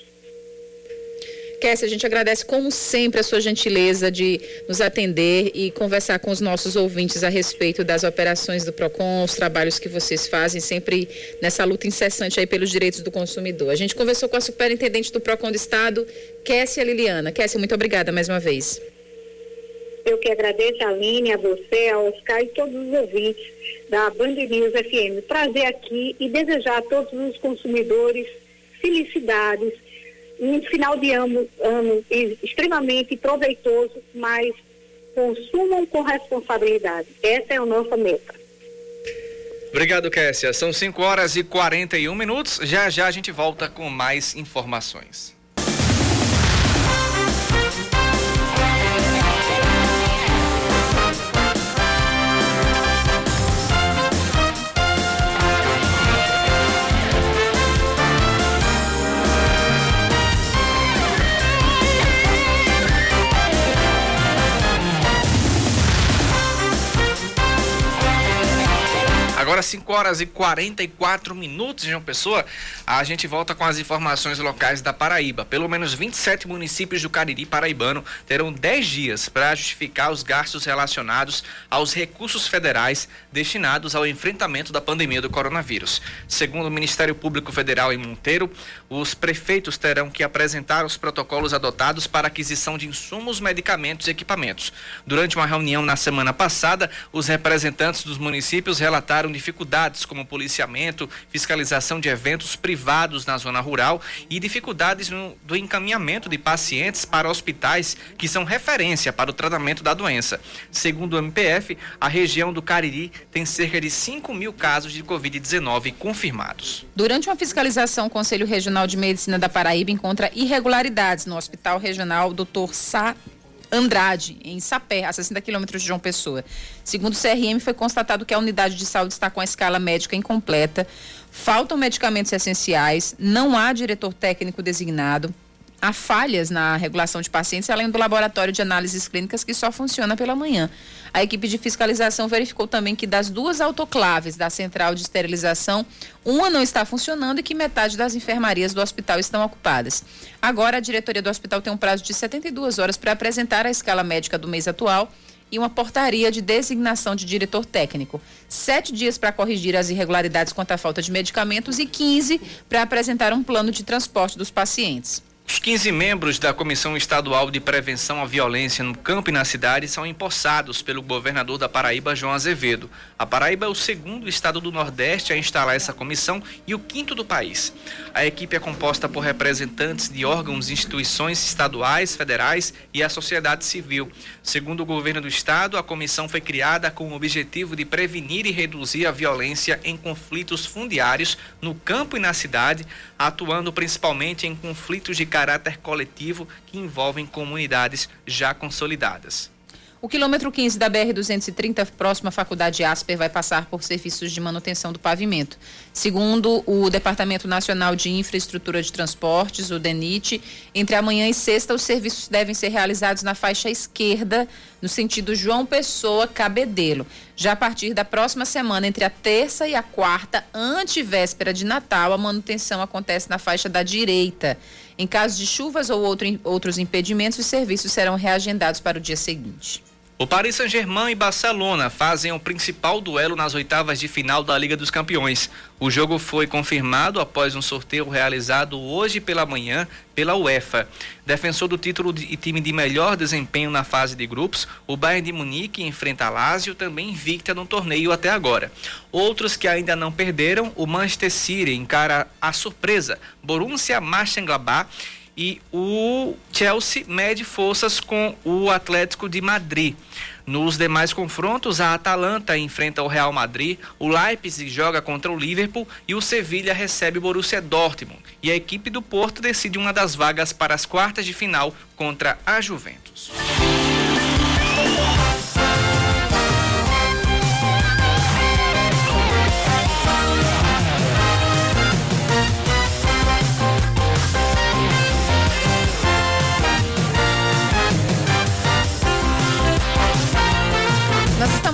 Kessia, a gente agradece como sempre a sua gentileza de nos atender e conversar com os nossos ouvintes a respeito das operações do PROCON, os trabalhos que vocês fazem sempre nessa luta incessante aí pelos direitos do consumidor. A gente conversou com a superintendente do PROCON do Estado, Kessia Liliana. Kessia, muito obrigada mais uma vez. Eu que agradeço a Aline, a você, a Oscar e todos os ouvintes da Band News FM. Prazer aqui e desejar a todos os consumidores felicidades um final de ano, ano extremamente proveitoso, mas consumam com responsabilidade. Essa é a nossa meta. Obrigado, Kessia. São 5 horas e 41 minutos. Já já a gente volta com mais informações. Agora 5 horas e 44 minutos, João Pessoa, a gente volta com as informações locais da Paraíba. Pelo menos 27 municípios do Cariri paraibano terão 10 dias para justificar os gastos relacionados aos recursos federais destinados ao enfrentamento da pandemia do coronavírus. Segundo o Ministério Público Federal em Monteiro, os prefeitos terão que apresentar os protocolos adotados para aquisição de insumos, medicamentos e equipamentos. Durante uma reunião na semana passada, os representantes dos municípios relataram dificuldades como policiamento, fiscalização de eventos privados na zona rural e dificuldades no, do encaminhamento de pacientes para hospitais que são referência para o tratamento da doença. Segundo o MPF, a região do Cariri tem cerca de 5 mil casos de Covid-19 confirmados. Durante uma fiscalização, o Conselho Regional de Medicina da Paraíba encontra irregularidades no Hospital Regional Dr. Sá Andrade, em Sapé, a 60 quilômetros de João Pessoa. Segundo o CRM, foi constatado que a unidade de saúde está com a escala médica incompleta, faltam medicamentos essenciais, não há diretor técnico designado, há falhas na regulação de pacientes, além do laboratório de análises clínicas que só funciona pela manhã. A equipe de fiscalização verificou também que das duas autoclaves da central de esterilização, uma não está funcionando e que metade das enfermarias do hospital estão ocupadas. Agora, a diretoria do hospital tem um prazo de 72 horas para apresentar a escala médica do mês atual e uma portaria de designação de diretor técnico. Sete dias para corrigir as irregularidades quanto à falta de medicamentos e 15 para apresentar um plano de transporte dos pacientes. Os 15 membros da Comissão Estadual de Prevenção à Violência no Campo e na Cidade são empossados pelo governador da Paraíba, João Azevedo. A Paraíba é o segundo estado do Nordeste a instalar essa comissão e o quinto do país. A equipe é composta por representantes de órgãos e instituições estaduais, federais e a sociedade civil. Segundo o governo do estado, a comissão foi criada com o objetivo de prevenir e reduzir a violência em conflitos fundiários no campo e na cidade, atuando principalmente em conflitos de caráter coletivo que envolvem comunidades já consolidadas. O quilômetro 15 da BR-230, próximo à Faculdade Asper, vai passar por serviços de manutenção do pavimento. Segundo o Departamento Nacional de Infraestrutura de Transportes, o DENIT, entre amanhã e sexta, os serviços devem ser realizados na faixa esquerda, no sentido João Pessoa Cabedelo. Já a partir da próxima semana, entre a terça e a quarta, antevéspera de Natal, a manutenção acontece na faixa da direita. Em caso de chuvas ou outro, outros impedimentos, os serviços serão reagendados para o dia seguinte. O Paris Saint-Germain e Barcelona fazem o principal duelo nas oitavas de final da Liga dos Campeões. O jogo foi confirmado após um sorteio realizado hoje pela manhã pela UEFA. Defensor do título e time de melhor desempenho na fase de grupos, o Bayern de Munique enfrenta a Lazio, também invicta no torneio até agora. Outros que ainda não perderam, o Manchester City encara a surpresa Borussia Mönchengladbach e o Chelsea mede forças com o Atlético de Madrid. Nos demais confrontos, a Atalanta enfrenta o Real Madrid, o Leipzig joga contra o Liverpool e o Sevilha recebe o Borussia Dortmund. E a equipe do Porto decide uma das vagas para as quartas de final contra a Juventus.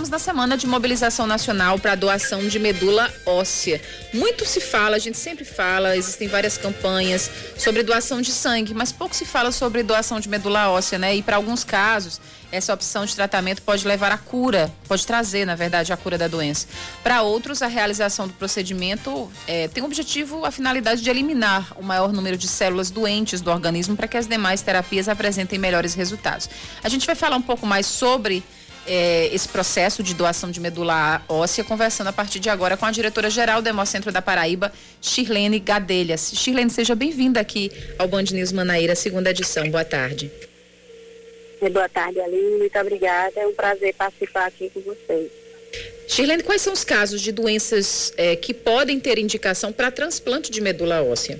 Na semana de mobilização nacional para doação de medula óssea. Muito se fala, a gente sempre fala, existem várias campanhas sobre doação de sangue, mas pouco se fala sobre doação de medula óssea, né? E para alguns casos, essa opção de tratamento pode levar à cura, pode trazer, na verdade, a cura da doença. Para outros, a realização do procedimento é, tem o objetivo, a finalidade de eliminar o maior número de células doentes do organismo para que as demais terapias apresentem melhores resultados. A gente vai falar um pouco mais sobre é, esse processo de doação de medula óssea, conversando a partir de agora com a diretora-geral do Hemocentro da Paraíba, Shirlene Gadelhas. Shirlene, seja bem-vinda aqui ao Band News Manaíra, segunda edição. Boa tarde. Boa tarde, Aline. Muito obrigada. É um prazer participar aqui com vocês. Shirlene, quais são os casos de doenças é, que podem ter indicação para transplante de medula óssea?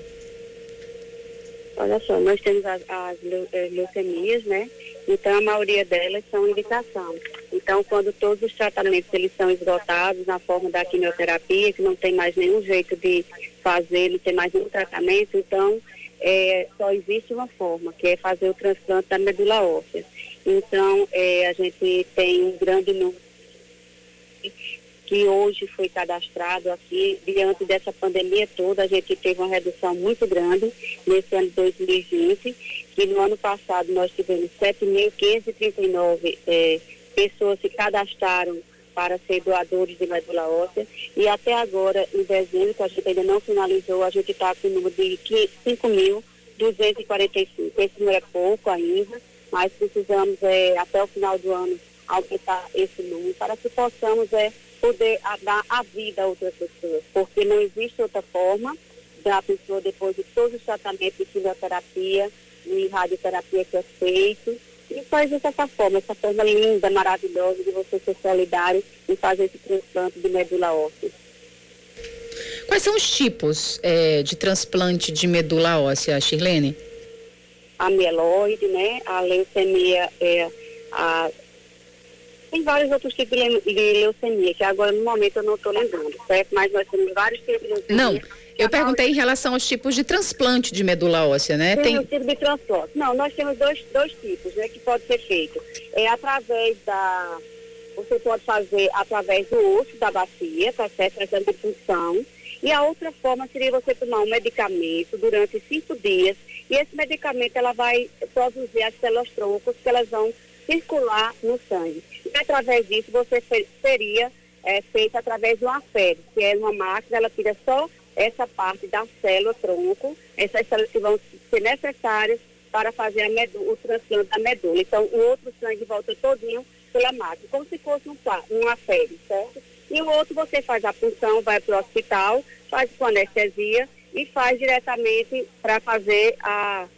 Olha só, nós temos as, as eh, leucemias, né? Então, a maioria delas são indicação. Então, quando todos os tratamentos eles são esgotados na forma da quimioterapia, que não tem mais nenhum jeito de fazer, não tem mais nenhum tratamento, então é, só existe uma forma, que é fazer o transplante da medula óssea. Então, é, a gente tem um grande número que hoje foi cadastrado aqui, diante dessa pandemia toda, a gente teve uma redução muito grande nesse ano de 2020, que no ano passado nós tivemos 7.539 é, pessoas que cadastraram para ser doadores de medula óssea e até agora, em dezembro, que a gente ainda não finalizou, a gente está com o número de 5.245. Esse número é pouco ainda, mas precisamos é, até o final do ano aumentar esse número para que possamos é, poder dar a vida a outras pessoas, porque não existe outra forma da pessoa, depois de todos os tratamentos de quimioterapia e radioterapia que é feito, e faz dessa forma, essa forma linda, maravilhosa de você ser solidário e fazer esse transplante de medula óssea. Quais são os tipos é, de transplante de medula óssea, Shirlene? amiloide, né? A leucemia é a tem vários outros tipos de leucemia, que agora no momento eu não estou lembrando, certo? Mas nós temos vários tipos de leucemia. Não, eu perguntei em relação aos tipos de transplante de medula óssea, né? Tem, tem... um tipo de transplante. Não, nós temos dois, dois tipos, né, que pode ser feito. É através da... Você pode fazer através do osso da bacia, tá certo? Fazendo função. E a outra forma seria você tomar um medicamento durante cinco dias e esse medicamento ela vai produzir as células troncos que elas vão circular no sangue. E através disso você seria é, feito através de uma FED, que é uma máquina, ela tira só essa parte da célula tronco, essas células que vão ser necessárias para fazer medula, o transplante da medula. Então, o outro sangue volta todinho pela máquina, como se fosse um, uma FED, certo? E o outro você faz a punção, vai para o hospital, faz com anestesia e faz diretamente para fazer a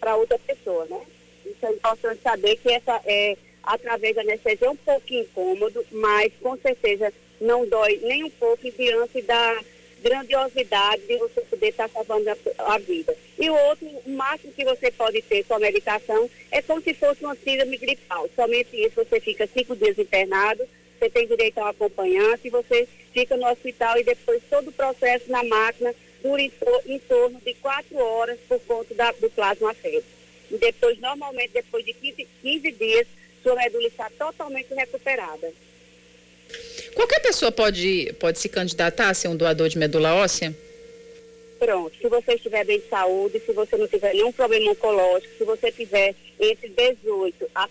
para outra pessoa, né? Isso é importante saber que essa é através da anestesia é um pouco incômodo, mas com certeza não dói nem um pouco diante da grandiosidade de você poder estar salvando a, a, vida. E o outro, o máximo que você pode ter com a medicação é como se fosse uma síndrome gripal. Somente isso, você fica cinco dias internado, você tem direito a um acompanhante, você fica no hospital e depois todo o processo na máquina dura em, em torno de quatro horas por conta da, do plasma febre. E depois, normalmente, depois de 15, 15 dias, sua medula está totalmente recuperada. Qualquer pessoa pode, pode se candidatar a ser um doador de medula óssea? Pronto, se você estiver bem de saúde, se você não tiver nenhum problema oncológico, se você tiver entre 18 a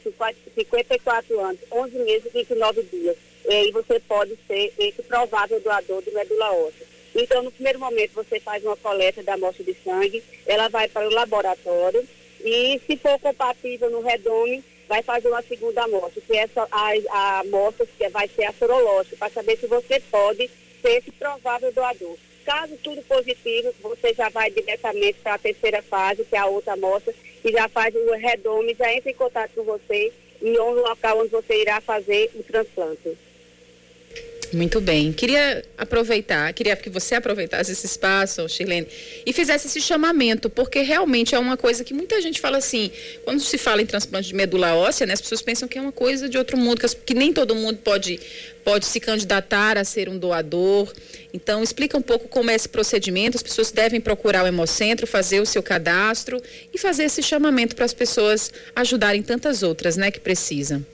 54 anos, 11 meses e 29 dias, aí você pode ser esse provável doador de medula óssea. Então, no primeiro momento, você faz uma coleta da amostra de sangue, ela vai para o laboratório e, se for compatível no redome, vai fazer uma segunda amostra, que essa a, a amostra que vai ser a sorológica, para saber se você pode ser esse provável doador. Caso tudo positivo, você já vai diretamente para a terceira fase, que é a outra amostra, e já faz o redome, já entra em contato com você e o local onde você irá fazer o transplante. Muito bem. Queria aproveitar, queria que você aproveitasse esse espaço, Shirlene, e fizesse esse chamamento, porque realmente é uma coisa que muita gente fala assim, quando se fala em transplante de medula óssea, né, as pessoas pensam que é uma coisa de outro mundo, que, que nem todo mundo pode, pode se candidatar a ser um doador. Então, explica um pouco como é esse procedimento. As pessoas devem procurar o Hemocentro, fazer o seu cadastro e fazer esse chamamento para as pessoas ajudarem tantas outras, né, que precisam.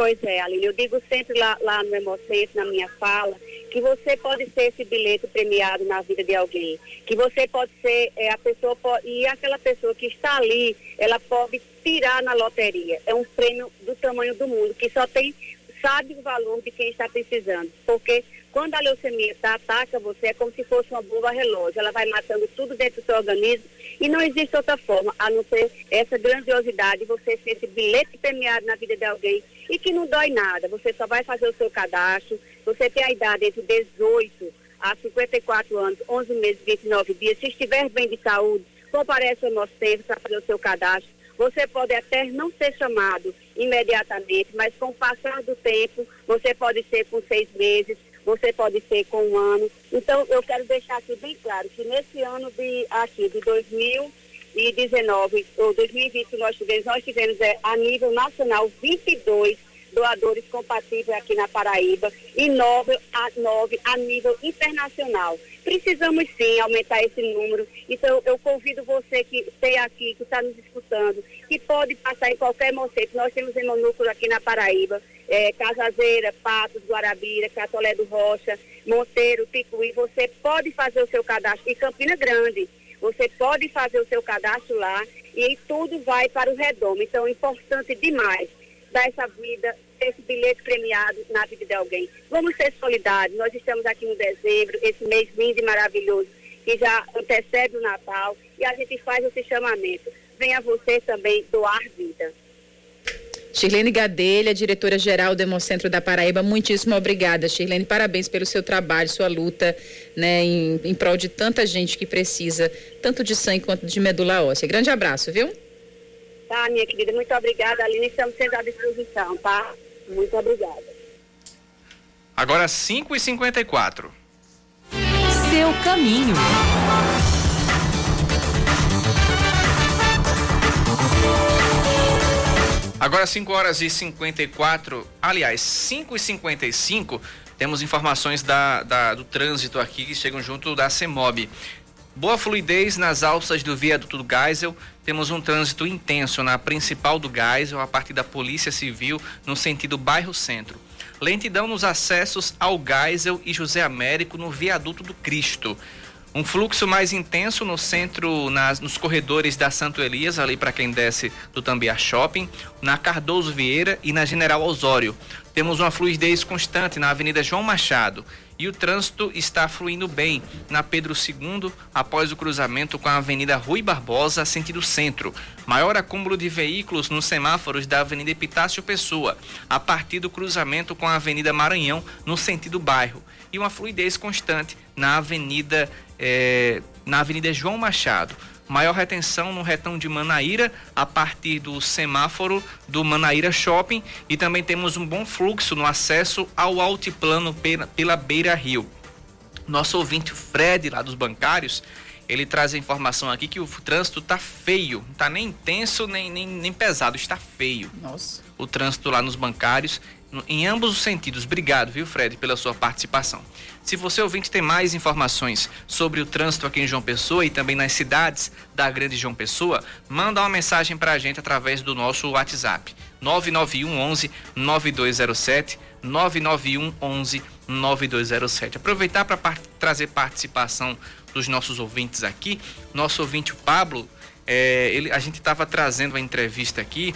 Pois é, Aline, eu digo sempre lá, lá no Hemocentro, na minha fala, que você pode ser esse bilhete premiado na vida de alguém, que você pode ser é, a pessoa, pode, e aquela pessoa que está ali, ela pode tirar na loteria. É um prêmio do tamanho do mundo, que só tem, sabe o valor de quem está precisando, porque quando a leucemia ataca você, é como se fosse uma bomba relógio. Ela vai matando tudo dentro do seu organismo e não existe outra forma a não ser essa grandiosidade, você ser esse bilhete premiado na vida de alguém e que não dói nada. Você só vai fazer o seu cadastro. Você tem a idade entre 18 a 54 anos, 11 meses, 29 dias. Se estiver bem de saúde, comparece ao nosso centro para fazer o seu cadastro. Você pode até não ser chamado imediatamente, mas com o passar do tempo, você pode ser com seis meses, você pode ser com um ano. Então, eu quero deixar aqui bem claro que nesse ano de aqui de 2019 ou 2020 nós tivemos, nós tivemos é, a nível nacional 22 doadores compatíveis aqui na Paraíba e nove a, nove a nível internacional. Precisamos sim aumentar esse número. Então, eu convido você que esteja aqui, que está nos escutando, que pode passar em qualquer moceto. Nós temos hemonúcleo aqui na Paraíba é, Casazeira, Patos, Guarabira, Catolé do Rocha, Monteiro, Picuí, você pode fazer o seu cadastro em Campina Grande. Você pode fazer o seu cadastro lá e tudo vai para o redondo. Então é importante demais dar essa vida, esse bilhete premiado na vida de alguém. Vamos ser solidários. Nós estamos aqui no dezembro, esse mês lindo e maravilhoso, que já antecede o Natal, e a gente faz esse chamamento. Venha você também doar vida. Shirlene Gadelha, diretora-geral do Hemocentro da Paraíba, muitíssimo obrigada, Shirlene. Parabéns pelo seu trabalho, sua luta né, em, em prol de tanta gente que precisa, tanto de sangue quanto de medula óssea. Grande abraço, viu? Tá, minha querida, muito obrigada, Aline. Estamos sempre à disposição, tá? Muito obrigada. Agora 5h54. Seu caminho. Agora 5 horas e 54, aliás, 5 e 55 temos informações da, da, do trânsito aqui que chegam junto da CEMOB. Boa fluidez nas alças do viaduto do Geisel. Temos um trânsito intenso na principal do Geisel, a partir da Polícia Civil, no sentido bairro centro. Lentidão nos acessos ao Geisel e José Américo no viaduto do Cristo. Um fluxo mais intenso no centro, nas, nos corredores da Santo Elias, ali para quem desce do Tambiá Shopping, na Cardoso Vieira e na General Osório. Temos uma fluidez constante na Avenida João Machado e o trânsito está fluindo bem na Pedro II, após o cruzamento com a Avenida Rui Barbosa, sentido centro. Maior acúmulo de veículos nos semáforos da Avenida Epitácio Pessoa, a partir do cruzamento com a Avenida Maranhão, no sentido bairro. E uma fluidez constante na Avenida é, na Avenida João Machado. Maior retenção no retão de Manaíra, a partir do semáforo do Manaíra Shopping. E também temos um bom fluxo no acesso ao altiplano pela, pela Beira Rio. Nosso ouvinte Fred, lá dos bancários, ele traz a informação aqui que o trânsito tá feio, não tá nem intenso nem, nem, nem pesado, está feio. Nossa. O trânsito lá nos bancários, em ambos os sentidos. Obrigado, viu, Fred, pela sua participação. Se você ouvinte tem mais informações sobre o trânsito aqui em João Pessoa e também nas cidades da Grande João Pessoa, manda uma mensagem para a gente através do nosso WhatsApp 991 11 9207 991 11 9207. Aproveitar para par trazer participação dos nossos ouvintes aqui. Nosso ouvinte Pablo, é, ele, a gente estava trazendo uma entrevista aqui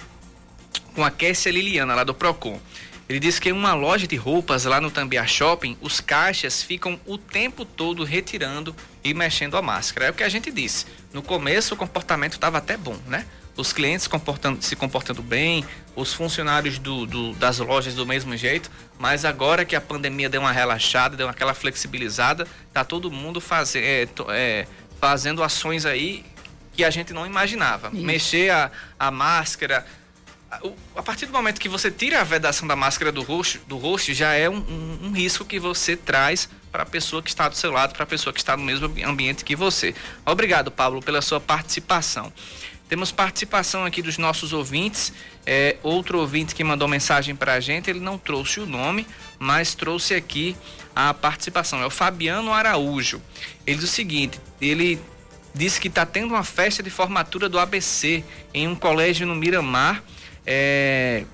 com a Kessia Liliana, lá do Procon. Ele disse que em uma loja de roupas lá no Tambiá Shopping, os caixas ficam o tempo todo retirando e mexendo a máscara. É o que a gente disse. No começo o comportamento estava até bom, né? Os clientes comportando, se comportando bem, os funcionários do, do, das lojas do mesmo jeito, mas agora que a pandemia deu uma relaxada, deu aquela flexibilizada, tá todo mundo faz, é, é, fazendo ações aí que a gente não imaginava. Isso. Mexer a, a máscara, a partir do momento que você tira a vedação da máscara do rosto, do rosto já é um, um, um risco que você traz para a pessoa que está do seu lado, para a pessoa que está no mesmo ambiente que você. Obrigado, Pablo, pela sua participação. Temos participação aqui dos nossos ouvintes. É, outro ouvinte que mandou mensagem para a gente, ele não trouxe o nome, mas trouxe aqui a participação. É o Fabiano Araújo. Ele diz o seguinte: ele disse que está tendo uma festa de formatura do ABC em um colégio no Miramar é,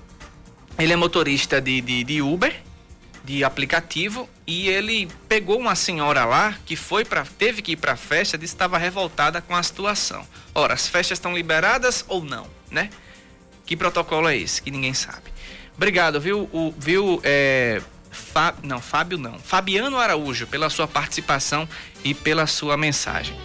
ele é motorista de, de, de, Uber, de aplicativo, e ele pegou uma senhora lá que foi para teve que ir para a festa, que estava revoltada com a situação. Ora, as festas estão liberadas ou não, né? Que protocolo é esse? Que ninguém sabe. Obrigado, viu? O, viu é, não, Fábio não. Fabiano Araújo, pela sua participação e pela sua mensagem.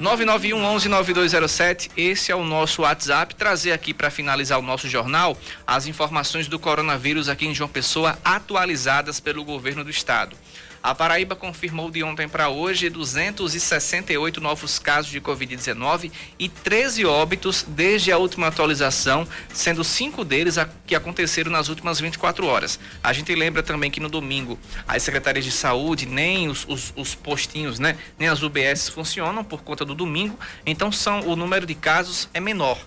991 11 9207, esse é o nosso WhatsApp. Trazer aqui para finalizar o nosso jornal as informações do coronavírus aqui em João Pessoa atualizadas pelo governo do estado. A Paraíba confirmou de ontem para hoje 268 novos casos de Covid-19 e 13 óbitos desde a última atualização, sendo cinco deles que aconteceram nas últimas 24 horas. A gente lembra também que no domingo as secretarias de saúde, nem os, os, os postinhos, né, nem as UBS funcionam por conta do domingo, então são o número de casos é menor.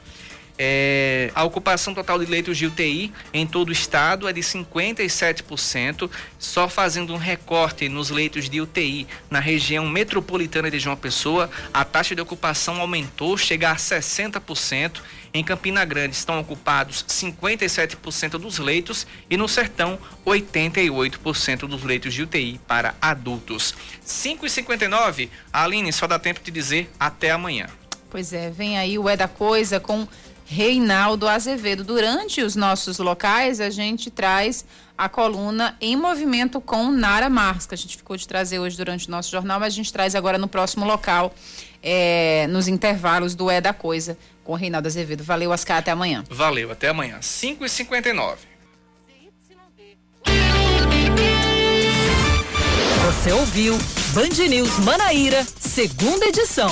É, a ocupação total de leitos de UTI em todo o estado é de 57%, só fazendo um recorte nos leitos de UTI na região metropolitana de João Pessoa, a taxa de ocupação aumentou, chega a 60%. Em Campina Grande estão ocupados 57% dos leitos e no Sertão 88% dos leitos de UTI para adultos. 5h59, Aline, só dá tempo de dizer até amanhã. Pois é, vem aí o É da Coisa com Reinaldo Azevedo. Durante os nossos locais, a gente traz a coluna em movimento com Nara Marques, que a gente ficou de trazer hoje durante o nosso jornal, mas a gente traz agora no próximo local, é, nos intervalos do É da Coisa, com Reinaldo Azevedo. Valeu, Ascar, até amanhã. Valeu, até amanhã. 5h59. Você ouviu Band News Manaíra, segunda edição.